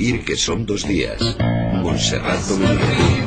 vivir que son dos días. Montserrat Domínguez.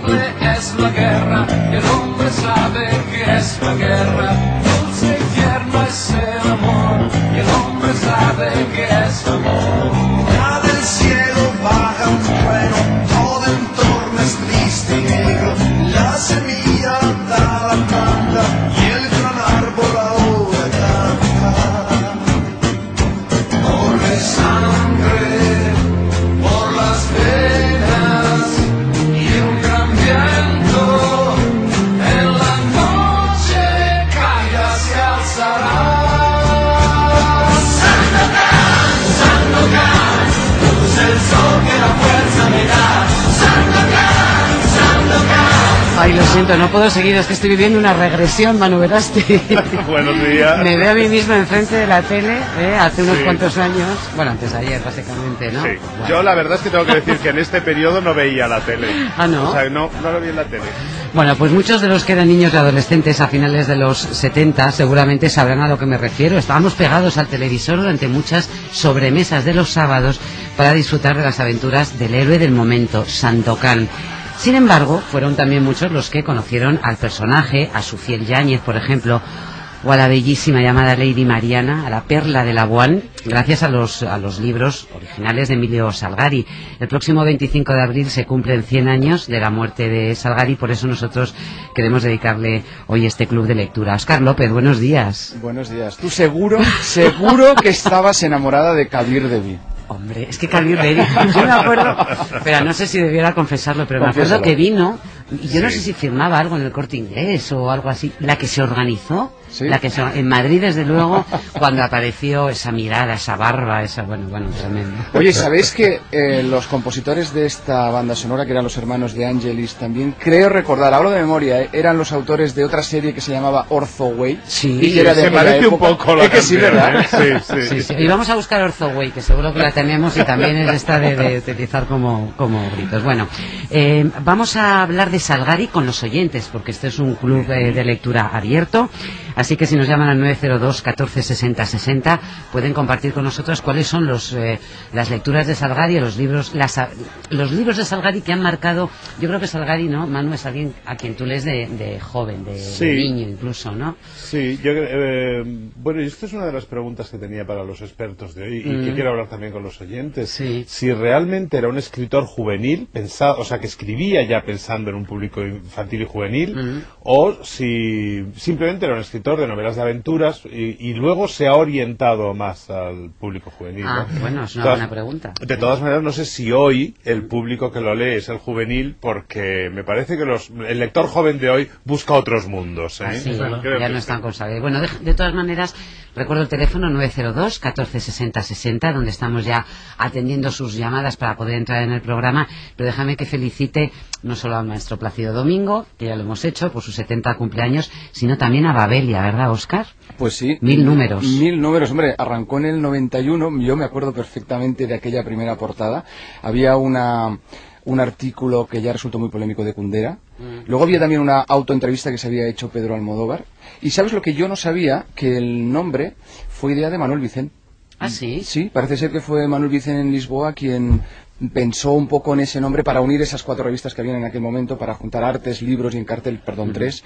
Ay, lo siento, no puedo seguir, es que estoy viviendo una regresión, Manu Verasti. Buenos días. Me veo a mí misma enfrente de la tele, ¿eh? hace unos Sí. cuantos años, bueno, antes de ayer, básicamente, ¿no? Sí. Bueno. Yo la verdad es que tengo que decir que en este periodo no veía la tele. Ah, ¿no? O sea, no, no lo vi en la tele. Bueno, pues muchos de los que eran niños y adolescentes a finales de los 70 seguramente sabrán a lo que me refiero. Estábamos pegados al televisor durante muchas sobremesas de los sábados para disfrutar de las aventuras del héroe del momento, Sandokan. Sin embargo, fueron también muchos los que conocieron al personaje, a su fiel Yáñez, por ejemplo, o a la bellísima llamada Lady Mariana, a la perla de la gracias a los, a los libros originales de Emilio Salgari. El próximo 25 de abril se cumplen 100 años de la muerte de Salgari, por eso nosotros queremos dedicarle hoy este club de lectura. Oscar López, buenos días. Buenos días. Tú seguro, seguro que estabas enamorada de Kabir Devi. Hombre, es que Kabir Devi, yo me acuerdo, pero no sé si debiera confesarlo, pero me acuerdo que vino, y yo no sé si firmaba algo en el corte inglés o algo así, la que se organizó, Sí. la que se, en Madrid desde luego, cuando apareció esa mirada, esa barba, esa, bueno, bueno, tremendo. Oye, ¿sabéis que eh, los compositores de esta banda sonora, que eran los hermanos de Angelis también, creo recordar, hablo de memoria, eh, eran los autores de otra serie que se llamaba Ortho Way? Sí. y que era de se parece un poco la Es que sí, ¿verdad? ¿eh? Sí, sí. Sí, sí. Y vamos a buscar Orzoway, que seguro que la tenemos y también es esta de, de utilizar como, como gritos. Bueno, eh, vamos a hablar de Salgari con los oyentes, porque este es un club eh, de lectura abierto. Así que si nos llaman al 902 14 60 60, pueden compartir con nosotros cuáles son los, eh, las lecturas de Salgari, los libros, las, los libros de Salgari que han marcado. Yo creo que Salgari, ¿no? Manu es alguien a quien tú lees de, de joven, de, niño incluso, ¿no? Sí, yo, eh, bueno, y esta es una de las preguntas que tenía para los expertos de hoy y Mm. que quiero hablar también con los oyentes. Sí. Si realmente era un escritor juvenil, pensado, o sea, que escribía ya pensando en un público infantil y juvenil, Mm. o si simplemente era un escritor de novelas de aventuras y, y luego se ha orientado más al público juvenil. Ah, ¿no? bueno, es una buena pregunta. De todas maneras, no sé si hoy el público que lo lee es el juvenil, porque me parece que los, el lector joven de hoy busca otros mundos. ¿eh? Así, Creo ya que no sí. están con Salgari. Bueno, de, de todas maneras, recuerdo el teléfono 902 14 60 60, donde estamos ya atendiendo sus llamadas para poder entrar en el programa. Pero déjame que felicite no solo al maestro Plácido Domingo, que ya lo hemos hecho por sus 70 cumpleaños, sino también a Babelia, ¿verdad, Oscar? Pues sí. Mil números. Mil números, hombre, arrancó en el 91, yo me acuerdo perfectamente de aquella primera portada. Había una, un artículo que ya resultó muy polémico de Cundera. Luego había también una autoentrevista que se había hecho Pedro Almodóvar. Y sabes lo que yo no sabía, que el nombre fue idea de Manuel Vicente. Ah, sí. Sí, parece ser que fue Manuel Vicente en Lisboa quien pensó un poco en ese nombre para unir esas cuatro revistas que habían en aquel momento, para juntar artes, libros y en cartel, perdón, tres,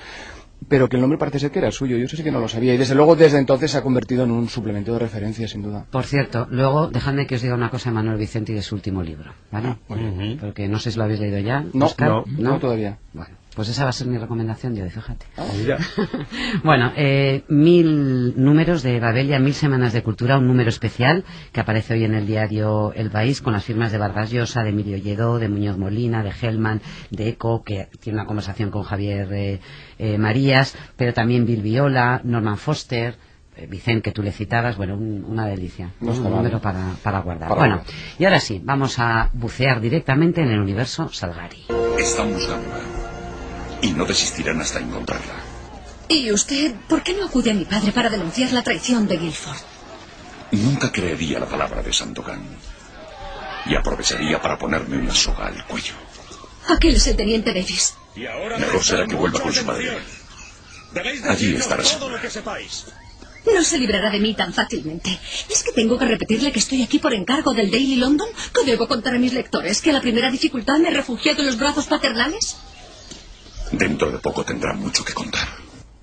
pero que el nombre parece ser que era el suyo. Yo eso sí que no lo sabía y desde luego desde entonces se ha convertido en un suplemento de referencia, sin duda. Por cierto, luego dejadme que os diga una cosa de Manuel Vicente y de su último libro, ¿vale? muy bien. Porque no sé si lo habéis leído ya. No, Óscar, no, no todavía. Bueno, pues esa va a ser mi recomendación de hoy, fíjate. Mira. Bueno, eh, mil números de Babelia, mil semanas de cultura, un número especial que aparece hoy en el diario El País con las firmas de Vargas Llosa, de Emilio Lledó, de Muñoz Molina, de Hellman, de Eco, que tiene una conversación con Javier eh, eh, Marías, pero también Bill Viola, Norman Foster, eh, Vicente, que tú le citabas, bueno, un- una delicia, No un número para, para guardar. Para bueno, guardar. y ahora sí, vamos a bucear directamente en el universo Salgari. Y no desistirán hasta encontrarla. ¿Y usted por qué no acude a mi padre para denunciar la traición de Guilford? Nunca creería la palabra de Sandokan. Y aprovecharía para ponerme una soga al cuello. Aquel es el teniente Davis. Mejor será que vuelva con su madre. Allí estará segura. No se librará de mí tan fácilmente. ¿Es que tengo que repetirle que estoy aquí por encargo del Daily London? ¿Que debo contar a mis lectores que a la primera dificultad me he refugiado en los brazos paternales? Dentro de poco tendrá mucho que contar.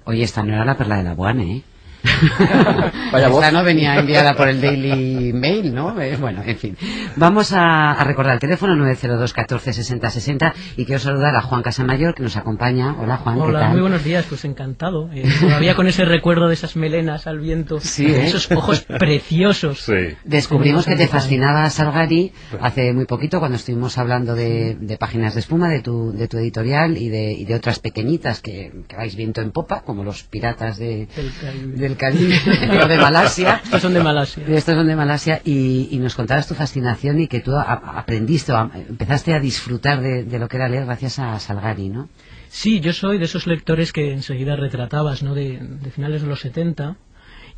Oye, esta no era la perla de la Buane, ¿eh? Vaya voz. Esta no venía enviada por el Daily Mail, ¿no? Eh, bueno, en fin. Vamos a, a recordar el teléfono 902 14 60 60 y quiero saludar a Juan Casamayor que nos acompaña. Hola Juan, ¿qué Hola, tal? muy buenos días, pues encantado. Eh, todavía con ese recuerdo de esas melenas al viento, Sí, ¿eh? esos ojos preciosos. Sí. Descubrimos que te fascinaba Salgari hace muy poquito cuando estuvimos hablando de, de páginas de espuma, de tu, de tu editorial y de, y de otras pequeñitas que, que vais viento en popa, como los piratas de, Del Caribe. del De Malasia. Estos son de Malasia. Estos son de Malasia y, y nos contabas tu fascinación y que tú a- aprendiste o a- empezaste a disfrutar de, de lo que era leer gracias a Salgari, ¿no? Sí, yo soy de esos lectores que enseguida retratabas, ¿no? De, de finales de los 70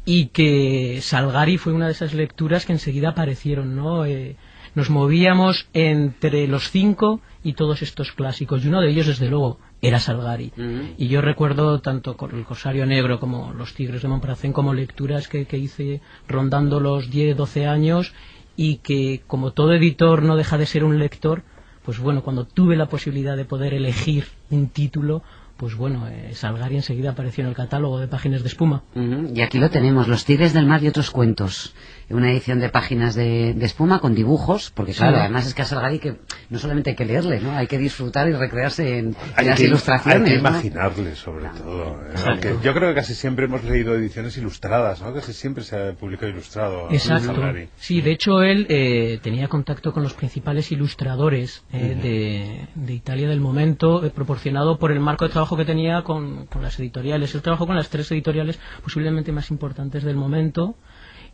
y que Salgari fue una de esas lecturas que enseguida aparecieron, ¿no? Eh, nos movíamos entre los cinco y todos estos clásicos y uno de ellos, desde luego, era Salgari. Y yo recuerdo tanto con el Corsario Negro como Los Tigres de Montparnasse como lecturas que, que hice rondando los 10, 12 años y que como todo editor no deja de ser un lector, pues bueno, cuando tuve la posibilidad de poder elegir un título, pues bueno, eh, Salgari enseguida apareció en el catálogo de páginas de espuma. Y aquí lo tenemos, Los Tigres del Mar y otros cuentos. Una edición de páginas de, de espuma con dibujos, porque claro, además es que a Salgari que no solamente hay que leerle, ¿no? Hay que disfrutar y recrearse en, las que, ilustraciones. hay que ¿no? imaginarle, sobre todo. ¿eh? Aunque yo creo que casi siempre hemos leído ediciones ilustradas, ¿no? Casi siempre se ha publicado ilustrado. Exacto. Salgari. Sí, de hecho él eh, tenía contacto con los principales ilustradores eh, de, de Italia del momento, eh, proporcionado por el marco de trabajo que tenía con, con las editoriales. Él trabajó con las tres editoriales posiblemente más importantes del momento.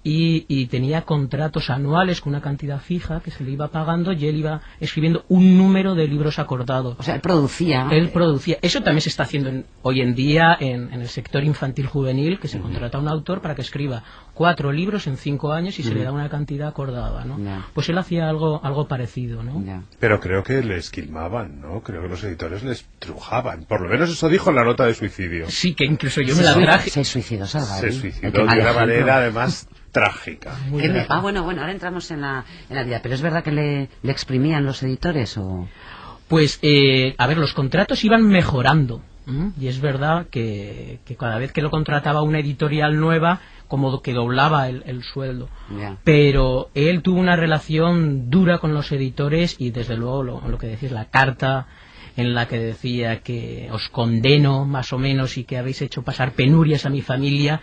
Y, y tenía contratos anuales con una cantidad fija que se le iba pagando y él iba escribiendo un número de libros acordados. O sea, él producía. Él producía. Eso también se está haciendo en- hoy en día en, en el sector infantil juvenil, que se contrata a un autor para que escriba cuatro libros en cinco años y se le da una cantidad acordada, ¿no? Pues él hacía algo, algo parecido, ¿no? Pero creo que le esquilmaban, ¿no? Creo que los editores les trujaban. Por lo menos eso dijo en la nota de suicidio. Sí, que incluso yo me la traje. Se suicidó. Se suicidó de una manera, además, trágica. Muy ¿Qué me- bien. Ah, bueno, bueno, ahora entramos en la, en la vida. Pero es verdad que le, le exprimían los editores o... Pues, eh, a ver, los contratos iban mejorando. ¿m? Y es verdad que, que cada vez que lo contrataba una editorial nueva, como que doblaba el, el sueldo. Pero él tuvo una relación dura con los editores y desde luego lo, lo que decís, la carta en la que decía que os condeno más o menos y que habéis hecho pasar penurias a mi familia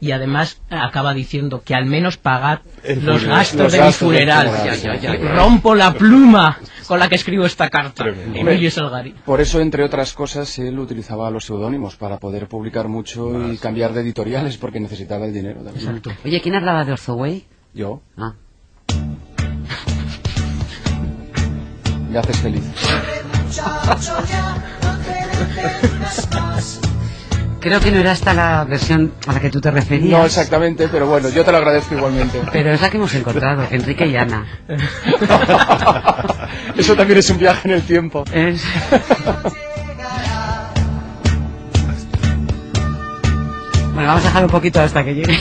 y además acaba diciendo que al menos pagad El los gastos los de mi gastos funeral. Ya, ya, ya. Rompo la pluma con la que escribo esta carta. Emilio Salgari. Por eso, entre otras cosas, él utilizaba los seudónimos para poder publicar mucho y cambiar de editoriales porque necesitaba el dinero también. Oye, ¿quién hablaba de Orzoway? Yo, Ah. me haces feliz. Creo que no era esta la versión a la que tú te referías. No exactamente, pero bueno, yo te lo agradezco igualmente. Pero es la que hemos encontrado, Enrique y Ana. Eso también es un viaje en el tiempo. Es- Bueno, vamos a dejar un poquito hasta que llegue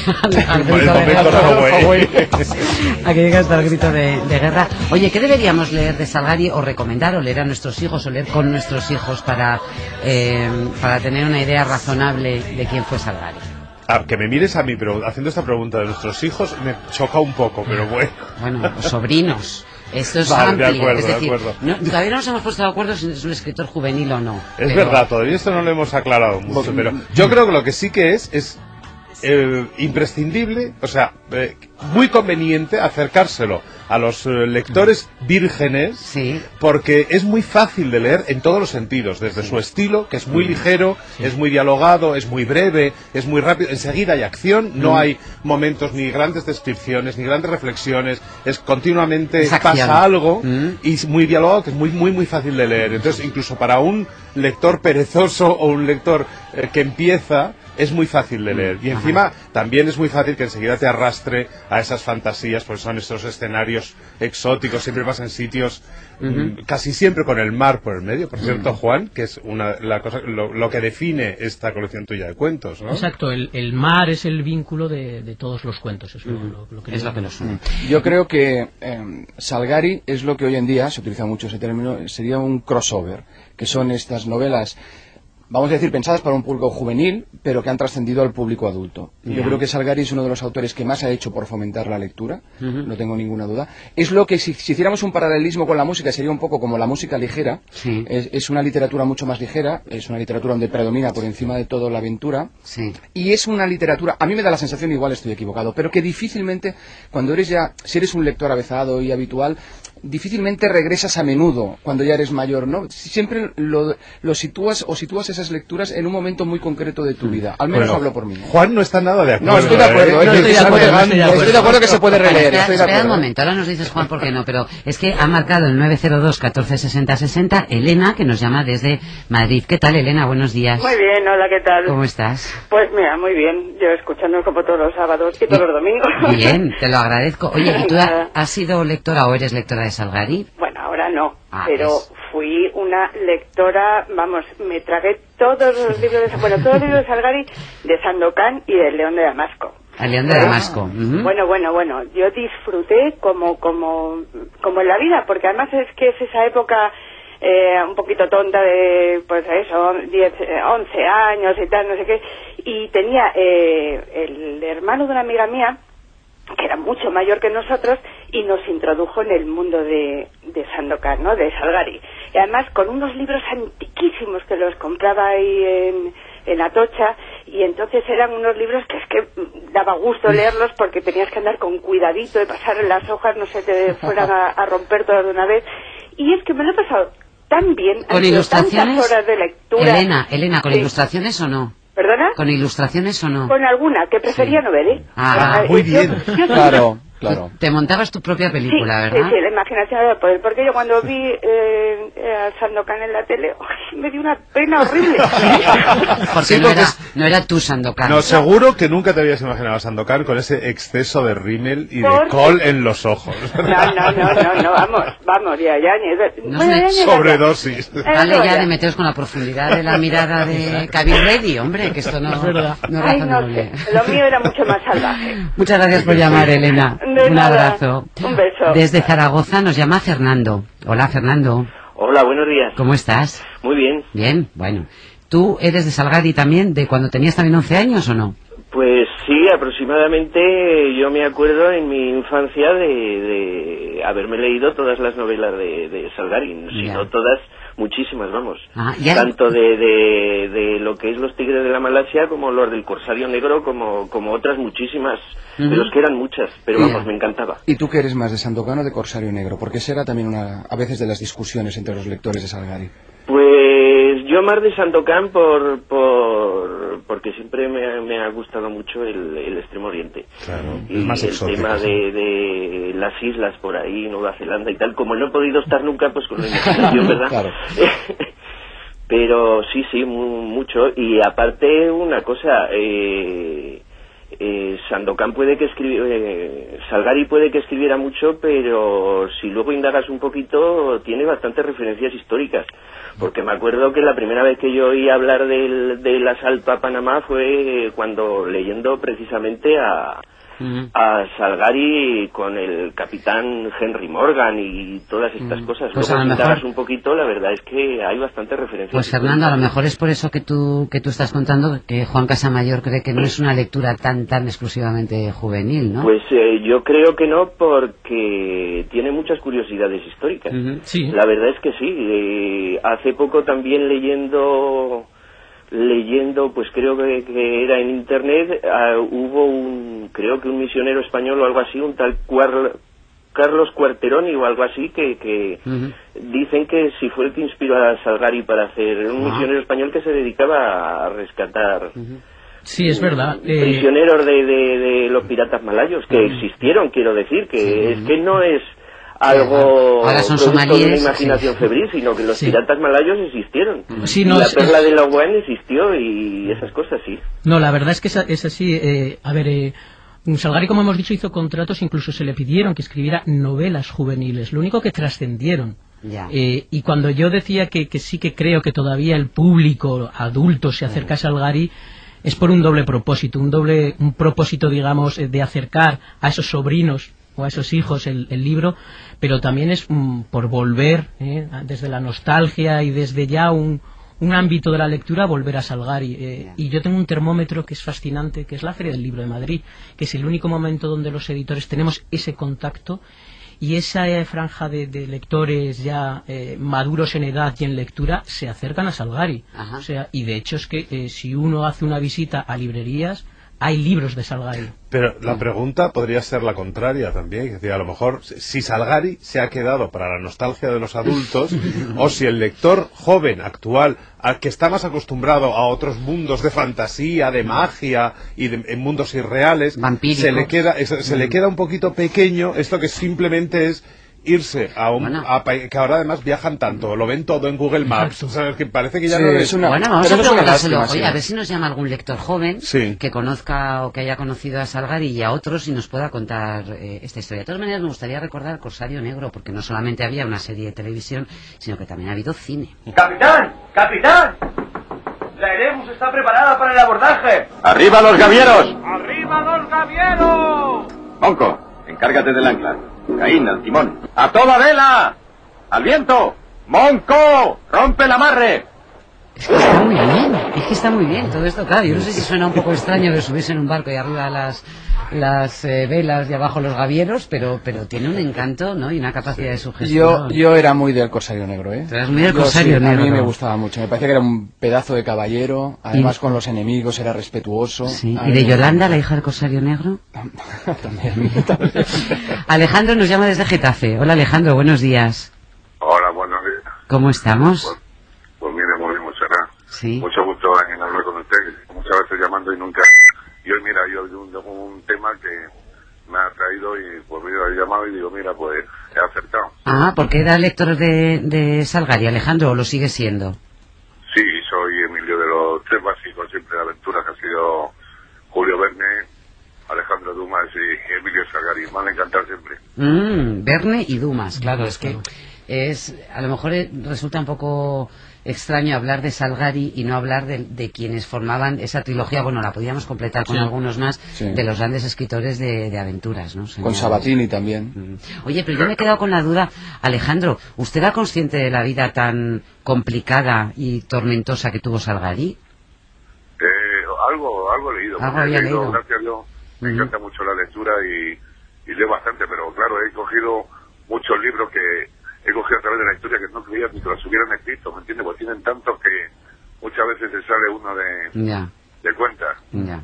al, grito de guerra. Hawái. A que llegue hasta el grito de, de guerra. Oye, ¿qué deberíamos leer de Salgari o recomendar o leer a nuestros hijos o leer con nuestros hijos para, eh, para tener una idea razonable de quién fue Salgari? Ah, que me mires a mí, pero haciendo esta pregunta de nuestros hijos me choca un poco, pero bueno. Bueno, los sobrinos. Esto es Vale, de amplio. acuerdo, es de acuerdo. no- todavía no nos hemos puesto de acuerdo si es un escritor juvenil o no. Es pero- verdad, todavía esto no lo hemos aclarado mucho, pero yo creo que lo que sí que es es eh, imprescindible, o sea, eh, muy conveniente acercárselo a los eh, lectores vírgenes, Sí. porque es muy fácil de leer en todos los sentidos, desde su estilo, que es muy ligero, es muy dialogado, es muy breve, es muy rápido, enseguida hay acción, no hay momentos ni grandes descripciones, ni grandes reflexiones, es continuamente Es pasa algo Mm. y es muy dialogado, que es muy, muy, muy fácil de leer. Entonces, incluso para un lector perezoso o un lector eh, que empieza, es muy fácil de leer. Y encima también es muy fácil que enseguida te arrastre a esas fantasías, pues son estos escenarios exóticos, siempre vas en sitios mm, casi siempre con el mar por el medio. Por cierto, Juan, que es una, la cosa, lo, lo que define esta colección tuya de cuentos, ¿no? Exacto, el, el mar es el vínculo de, de todos los cuentos. Es lo, lo- lo que Es lo que nos nos une. Yo creo que eh, Salgari es lo que hoy en día, se utiliza mucho ese término, sería un crossover, que son estas novelas, vamos a decir, pensadas para un público juvenil, pero que han trascendido al público adulto. Yo creo que Salgari es uno de los autores que más ha hecho por fomentar la lectura, no tengo ninguna duda. Es lo que, si, si hiciéramos un paralelismo con la música, sería un poco como la música ligera. Sí. Es, es una literatura mucho más ligera, es una literatura donde predomina por encima de todo la aventura. Sí. Y es una literatura, a mí me da la sensación, igual estoy equivocado, pero que difícilmente, cuando eres ya, si eres un lector avezado y habitual, difícilmente regresas a menudo cuando ya eres mayor, ¿no? Siempre lo, lo sitúas o sitúas esas lecturas en un momento muy concreto de tu vida. Al menos Bueno, hablo por mí. Juan no está nada de acuerdo. No, estoy de acuerdo. No estoy de acuerdo, no estoy de acuerdo. Estoy de acuerdo que se puede releer. espera, espera un momento, ahora nos dices Juan por qué no, pero es que ha marcado el 902 14 60 60 Elena, que nos llama desde Madrid. ¿Qué tal, Elena? Buenos días. Muy bien, hola, ¿qué tal? ¿Cómo estás? Pues mira, muy bien. Yo escuchando como todos los sábados y todos los domingos. Bien, te lo agradezco. Oye, ¿y tú has sido lectora o eres lectora de Salgari? Bueno, ahora no, Ah, pero es- fui una lectora, vamos, me tragué todos los libros de, bueno, todos los libros de Salgari, de Sandokan y del León de Damasco. A León de Damasco. Ujú. Bueno, bueno, bueno, yo disfruté como, como, como en la vida, porque además es que es esa época eh, un poquito tonta de, pues eso, 10, eh, 11 años y tal, no sé qué, y tenía eh, el hermano de una amiga mía, que era mucho mayor que nosotros, y nos introdujo en el mundo de, de Sandokan, ¿no?, de Salgari. Y además con unos libros antiquísimos que los compraba ahí en, en Atocha, y entonces eran unos libros que es que daba gusto leerlos porque tenías que andar con cuidadito de pasar las hojas, no se te fueran a, a romper todas de una vez. Y es que me lo he pasado tan bien, ¿Con ilustraciones? tantas horas de lectura. Elena, Elena, ¿con Sí. ilustraciones o no? ¿Perdona? ¿Con ilustraciones o no? Con alguna, que prefería no ver, ¿eh? Ah, Eh, muy yo- bien. yo Claro, claro. Te montabas tu propia película, sí, ¿verdad? Sí, sí, la imaginación del poder. Porque yo cuando vi eh, eh, a Sandokan en la tele, ¡ay! me dio una pena horrible. Porque Sí, no, porque era, es- no era tu Sandokan. No, seguro que nunca te habías imaginado a Sandokan con ese exceso de rímel y de col en los ojos. No, no, no, no, no, vamos, vamos, ya, ya, ni... No bueno, ya, Sobredosis. Eh, Dale no, ya ya. de meteos con la profundidad de la mirada de Kabir Reddy, hombre, que esto no, Es verdad. no es Ay, no sé, lo mío era mucho más salvaje. Muchas gracias por llamar, Elena. De Un nada. abrazo. Un beso. Desde Zaragoza nos llama Fernando. Hola, Fernando. Hola, buenos días. ¿Cómo estás? Muy bien. Bien, bueno. ¿Tú eres de Salgari también, de cuando tenías también 11 años o no? Pues sí, aproximadamente yo me acuerdo en mi infancia de, de haberme leído todas las novelas de, de Salgari, si no todas, muchísimas, vamos. Ah, Tanto de, de, de lo que es Los Tigres de la Malasia como los del Corsario Negro, como, como otras muchísimas, de los que eran muchas, pero vamos, me encantaba. ¿Y tú qué eres más, de Sandokan o de Corsario Negro? Porque esa era también una, a veces de las discusiones entre los lectores de Salgari. Pues yo más de Sandokan por, por, porque siempre me, ha- me ha gustado mucho el, el Extremo Oriente. Claro, y es más el exótico. tema sí. de, de las islas por ahí, Nueva Zelanda y tal, como no he podido estar nunca, pues con la imaginación, ¿verdad? Claro. Pero sí, sí, mu- mucho. Y aparte, una cosa, eh, eh, Sandokan puede que escribiera, eh, Salgari puede que escribiera mucho, pero si luego indagas un poquito, tiene bastantes referencias históricas. Porque me acuerdo que la primera vez que yo oí hablar del, del asalto a Panamá fue cuando leyendo precisamente a, A Salgari con el capitán Henry Morgan y todas estas Mm. cosas. Pues Luego, a lo mejor- un poquito, la verdad es que hay bastantes referencias. Pues Fernando, a lo mejor es por eso que tú, que tú estás contando que Juan Casamayor cree que no es una lectura tan, tan exclusivamente juvenil, ¿no? Pues eh, yo creo que no, porque tiene muchas curiosidades históricas. Sí. La verdad es que sí. eh, hace poco también leyendo, leyendo, pues creo que, que era en internet, ah, hubo un, creo que un misionero español o algo así, un tal Cuar- Carlos Cuarteroni o algo así, que, que dicen que si fue el que inspiró a Salgari para hacer un Ah. misionero español que se dedicaba a rescatar Sí, es verdad. Eh, prisioneros de, de- de los piratas malayos que existieron quiero decir que es que no es algo Ahora son de una imaginación sí. febril, sino que los Sí. piratas malayos existieron. Sí, no, la es- perla es- de Labuan existió y esas cosas sí. No, la verdad es que es, es así. eh, a ver, eh, Salgari, como hemos dicho, hizo contratos, incluso se le pidieron que escribiera novelas juveniles, lo único que trascendieron. Eh, y cuando yo decía que, que sí que creo que todavía el público adulto se acerca a Salgari, es por un doble propósito, un doble un propósito, digamos, eh, de acercar a esos sobrinos o a esos hijos el, el libro, pero también es mm, por volver, eh, desde la nostalgia y desde ya un, un ámbito de la lectura, volver a Salgari. eh, y yo tengo un termómetro que es fascinante, que es la Feria del Libro de Madrid, que es el único momento donde los editores tenemos ese contacto y esa eh, franja de, de lectores ya eh, maduros en edad y en lectura se acercan a Salgari. Ajá. O sea, y de hecho es que eh, si uno hace una visita a librerías, hay libros de Salgari. Pero la pregunta podría ser la contraria también, es decir, a lo mejor si Salgari se ha quedado para la nostalgia de los adultos o si el lector joven actual al que está más acostumbrado a otros mundos de fantasía, de magia y de en mundos irreales, se le queda se le queda un poquito pequeño esto que simplemente es irse a un Bueno. a pa- que ahora además viajan tanto, lo ven todo en Google Maps, Exacto. ¿sabes? que parece que ya Sí, no es una- Bueno, vamos pero a preguntárselo. Oye, sí. a ver si nos llama algún lector joven Sí. que conozca o que haya conocido a Salgari y a otros y nos pueda contar eh, esta historia. De todas maneras, me gustaría recordar Corsario Negro, porque no solamente había una serie de televisión, sino que también ha habido cine. ¡Capitán! ¡Capitán! La Erebus está preparada para el abordaje. ¡Arriba los gavieros! ¡Arriba los gavieros! Monco, encárgate del ancla. Caín, al timón. ¡A toda vela! ¡Al viento! ¡Monco! ¡Rompe el amarre! Es que está muy bien, es que está muy bien todo esto, claro. Yo no sé si suena un poco extraño que subirse en un barco y arriba las, las eh, velas y abajo los gavieros, pero, pero tiene un encanto ¿no? y una capacidad de Yo, sugestión. yo era muy del Corsario Negro, ¿eh? Eras muy del Yo Corsario sí, A mí Negro. me gustaba mucho. Me parecía que era un pedazo de caballero. Además, con los enemigos era respetuoso. Sí, ¿Y de Yolanda, la hija del Corsario Negro? También, también. Alejandro nos llama desde Getafe. Hola Alejandro, buenos días. Hola, buenos días. ¿Cómo estamos? Pues mire, muy bien, Montserrat. Sí. Mucho gusto en hablar con usted. Muchas veces llamando y nunca. Y hoy, mira, yo tengo un tema que me ha traído y pues mira, he llamado y digo, mira, pues he acertado. Ah, porque era lector de, de Salgari, Alejandro, o lo sigue siendo. Sí, soy Emilio de los tres básicos siempre de aventuras, que ha sido Julio Verne, Alejandro Dumas y Emilio Salgari. Me han encantado siempre. Mm, Verne y Dumas, claro, es que es a lo mejor eh, resulta un poco extraño hablar de Salgari y no hablar de, de quienes formaban esa trilogía. Bueno, la podíamos completar con Sí. algunos más Sí. de los grandes escritores de, de aventuras, ¿no? Con. Sabatini también. Oye, pero yo me he quedado con la duda, Alejandro, ¿usted era consciente de la vida tan complicada y tormentosa que tuvo Salgari? Eh, algo, algo he leído. Algo había leído, leído. Gracias a Dios, me encanta mucho la lectura y, y leo bastante, pero claro, he cogido muchos libros que he cogido a través de la historia que no creía ni que los hubieran escrito, ¿me entiendes? Porque tienen tantos que muchas veces se sale uno de, Ya, de cuenta. ya.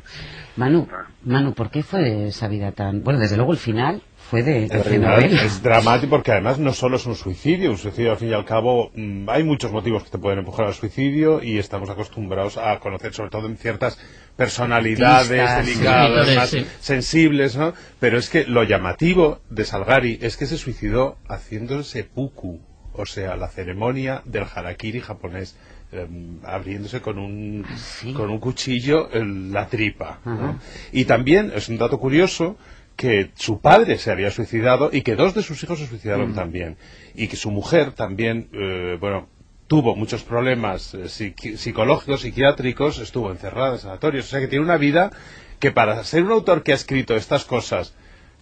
Manu, Ah. Manu, ¿por qué fue esa vida tan...? Bueno, desde luego el final fue de, es dramático porque además no solo es un suicidio, un suicidio al fin y al cabo mm, hay muchos motivos que te pueden empujar al suicidio y estamos acostumbrados a conocer sobre todo en ciertas personalidades Artistas, delicadas, más sí. sensibles, ¿no? Pero es que lo llamativo de Salgari es que se suicidó haciendo seppuku, o sea, la ceremonia del harakiri japonés. em, abriéndose con un sí? con un cuchillo en la tripa ¿no? Y también es un dato curioso que su padre se había suicidado y que dos de sus hijos se suicidaron también. Y que su mujer también, eh, bueno, tuvo muchos problemas eh, psiqui- psicológicos, psiquiátricos, estuvo encerrada en sanatorios. O sea que tiene una vida que para ser un autor que ha escrito estas cosas,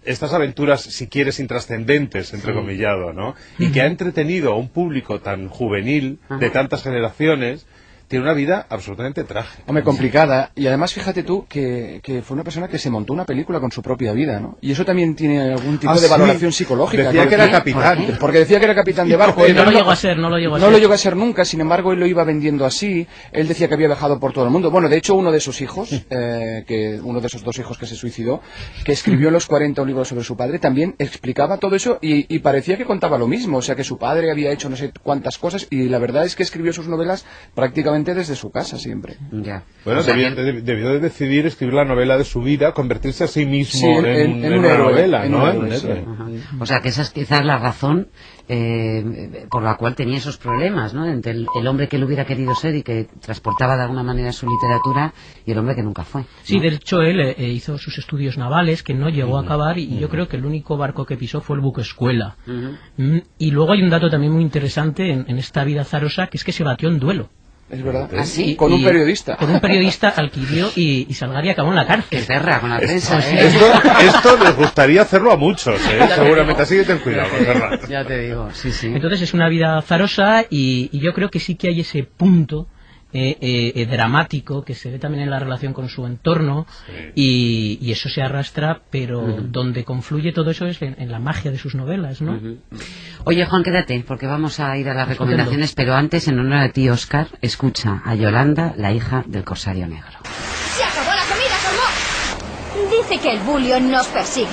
estas aventuras, si quieres, intrascendentes, entrecomillado, ¿no? Y que ha entretenido a un público tan juvenil, de tantas generaciones, tiene una vida absolutamente trágica. Hombre, complicada. Y además, fíjate tú que, que fue una persona que se montó una película con su propia vida, ¿no? Y eso también tiene algún tipo Ah, de sí. valoración psicológica. Decía ¿no? que era capitán. Porque decía que era capitán de barco. Él No lo no- llegó a ser, no lo llegó a No ser. lo llegó a ser nunca, sin embargo, él lo iba vendiendo así. Él decía que había viajado por todo el mundo. Bueno, de hecho, uno de sus hijos, eh, que uno de esos dos hijos que se suicidó, que escribió en los 40 un libro sobre su padre, también explicaba todo eso y, y parecía que contaba lo mismo. O sea, que su padre había hecho no sé cuántas cosas y la verdad es que escribió sus novelas prácticamente prácticamente desde su casa siempre. Ya. Bueno, O sea, debió, de- debió de decidir escribir la novela de su vida, convertirse a sí mismo Sí, en, en- en en un una héroe, novela, en ¿no? héroe, sí. O sea, que esa es quizás la razón eh, por la cual tenía esos problemas, ¿no? Entre el, el hombre que él hubiera querido ser y que transportaba de alguna manera su literatura y el hombre que nunca fue. Sí, de hecho él eh, hizo sus estudios navales que no llegó a acabar y yo creo que el único barco que pisó fue el buque escuela. Mm, Y luego hay un dato también muy interesante en, en esta vida zarosa que es que se batió en duelo. Es verdad. ¿Ah, sí? Con un periodista. Con un periodista al que hirió y, y Salgari acabó en la cárcel. Qué perra con la prensa. ¿eh? Esto, esto les gustaría hacerlo a muchos, ¿eh? Seguramente. Así que ten cuidado. Ya te digo, sí, sí. Entonces es una vida zarosa y, y yo creo que sí que hay ese punto eh, eh, eh, dramático que se ve también en la relación con su entorno y, y eso se arrastra, pero donde confluye todo eso es en, en la magia de sus novelas, ¿no? Oye, Juan, quédate, porque vamos a ir a las recomendaciones, pero antes, en honor a ti, Oscar, escucha a Yolanda, la hija del Corsario Negro. Se acabó la comida, Salmón. Dice que el bullion nos persigue.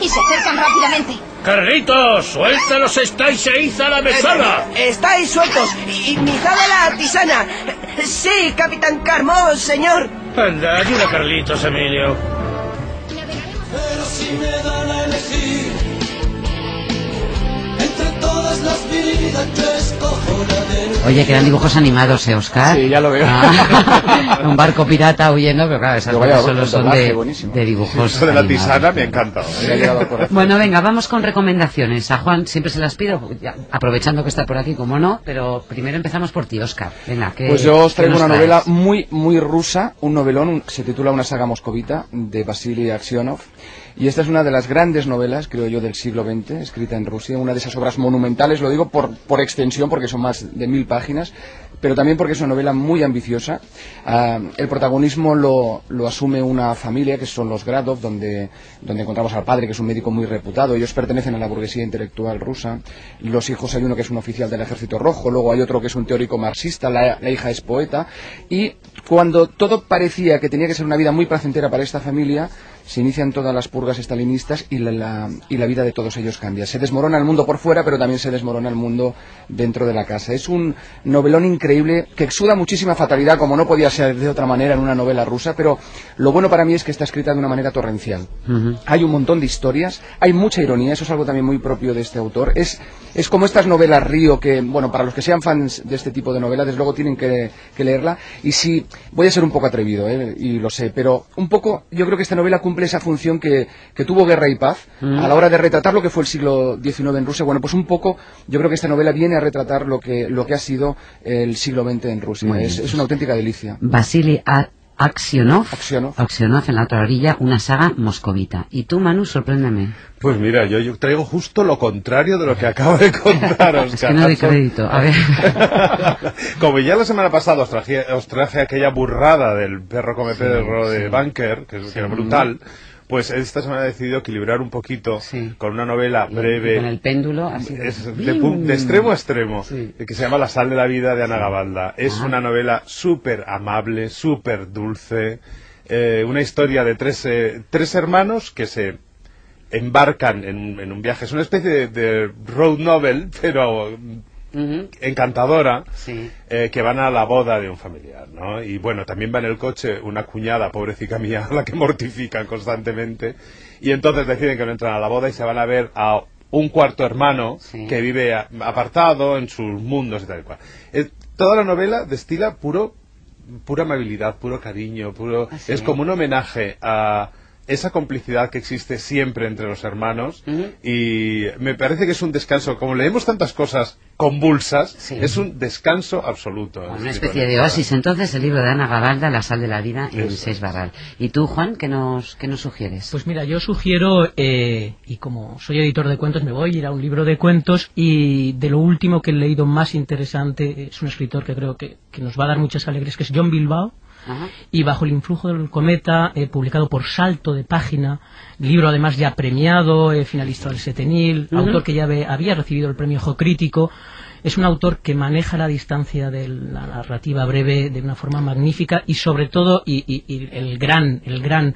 Y se acercan rápidamente. Carlitos, suéltalos, estáis e iza la mesada. Eh, Estáis sueltos. Y mi de la tisana. Sí, capitán Carmón, señor. Anda, ayuda a Carlitos, Emilio. Pero si me Oye, que eran dibujos animados, ¿eh, Oscar? Sí, ya lo veo. Ah, un barco pirata huyendo, pero claro, esas cosas solo son de, de dibujos Eso de la animados. tisana me ha ¿eh? Bueno, venga, vamos con recomendaciones. A Juan siempre se las pido, ya- aprovechando que está por aquí, como no, pero primero empezamos por ti, Oscar. Venga, ¿qué, Pues yo os traigo una traes? novela muy, muy rusa, un novelón, un- se titula Una saga moscovita, de Vasily Aksionov. Y esta es una de las grandes novelas, creo yo, del siglo XX, escrita en Rusia, una de esas obras monumentales, lo digo por, por extensión, porque son más de mil páginas, pero también porque es una novela muy ambiciosa. Ah, el protagonismo lo, asume una familia, que son los Gradov, donde, donde encontramos al padre, que es un médico muy reputado. Ellos pertenecen a la burguesía intelectual rusa. Los hijos, hay uno que es un oficial del Ejército Rojo, luego hay otro que es un teórico marxista, la hija es poeta. Y cuando todo parecía que tenía que ser una vida muy placentera para esta familia, se inician todas las purgas estalinistas y la, la- y la vida de todos ellos cambia. Se desmorona el mundo por fuera, pero también se desmorona el mundo dentro de la casa. Es un novelón increíble que exuda muchísima fatalidad, como no podía ser de otra manera en una novela rusa, pero lo bueno para mí es que está escrita de una manera torrencial. Hay un montón de historias, hay mucha ironía, eso es algo también muy propio de este autor. Es, es como estas novelas Río que, bueno, para los que sean fans de este tipo de novelas, desde luego tienen que, que leerla. Y si, voy a ser un poco atrevido, ¿eh? y lo sé, pero un poco, yo creo que esta novela cumple esa función que, que tuvo Guerra y Paz Mm. a la hora de retratar lo que fue el siglo XIX en Rusia. Bueno, pues un poco, yo creo que esta novela viene a retratar lo que, lo que ha sido el siglo XX en Rusia. Es, una auténtica delicia. Vasily Aksionov, Aksionov. Aksionov en la otra orilla, una saga moscovita. Y tú, Manu, sorpréndeme. Pues mira, yo, yo traigo justo lo contrario de lo que acabo de contar, Oscar. Es que no doy crédito. A ver. Como ya la semana pasada os traje, os traje aquella burrada del perro come perro de Bunker, que, es- que era brutal, pues esta semana he decidido equilibrar un poquito con una novela breve. Con el péndulo, así. Es de, extremo a extremo, que se llama La sal de la vida de Ana Gabalda. Es una novela súper amable, súper dulce, eh, una historia de tres, eh, tres hermanos que se embarcan en, un- en un viaje. Es una especie de, de road novel, pero encantadora, eh, que van a la boda de un familiar, ¿no? Y bueno, también va en el coche una cuñada, pobrecita mía, a la que mortifican constantemente, y entonces deciden que no entran a la boda y se van a ver a un cuarto hermano que vive apartado en sus mundos y tal y cual. Toda la novela destila puro pura amabilidad, puro cariño, puro Ah, es como un homenaje a esa complicidad que existe siempre entre los hermanos y me parece que es un descanso, como leemos tantas cosas convulsas, es un descanso absoluto. Una especie de oasis. Entonces, el libro de Ana Gabalda, La sal de la vida, en Eso seis barral. ¿Y tú, Juan, qué nos, qué nos sugieres? Pues mira, yo sugiero, eh, y como soy editor de cuentos, me voy a ir a un libro de cuentos y de lo último que he leído más interesante es un escritor que creo que, que nos va a dar muchas alegrías, que es John Bilbao. Y bajo el influjo del cometa, eh, publicado por Salto de Página, libro además ya premiado, eh, finalista del Setenil, autor que ya ve- había recibido el premio Ojo Crítico. Es un autor que maneja la distancia de la narrativa breve de una forma magnífica y sobre todo, y, y- y el gran, el gran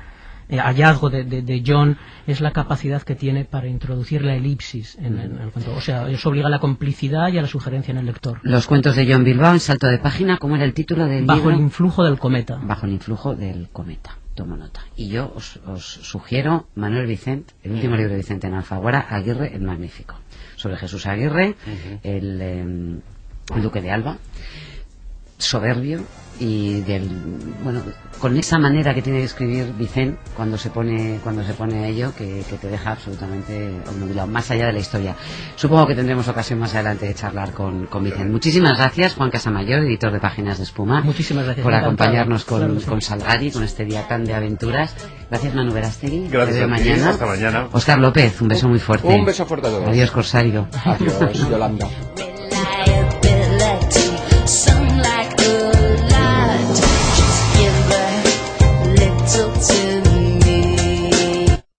eh, hallazgo de, de- de John es la capacidad que tiene para introducir la elipsis en, en el cuento. O sea, eso obliga a la complicidad y a la sugerencia en el lector. Los cuentos de John Bilbao en salto de página, ¿cómo era el título del Bajo libro? el influjo del cometa. Bajo el influjo del cometa. Tomo nota. Y yo os, os sugiero Manuel Vicente, el último libro de Vicente en Alfaguara, Aguirre el Magnífico. Sobre Jesús Aguirre, el, eh, el duque de Alba, soberbio y del bueno con esa manera que tiene de escribir Vicente cuando se pone cuando se pone a ello que, que te deja absolutamente obnubilado más allá de la historia supongo que tendremos ocasión más adelante de charlar con, con Vicente muchísimas gracias Juan Casamayor editor de Páginas de Espuma Muchísimas gracias, por encantado. acompañarnos con, con Salgari con este día tan de aventuras gracias Manu Verástegui Gracias te veo a ti, mañana hasta mañana. Oscar López un beso muy fuerte Un beso fuerte a todos. adiós Corsario Adiós, Yolanda.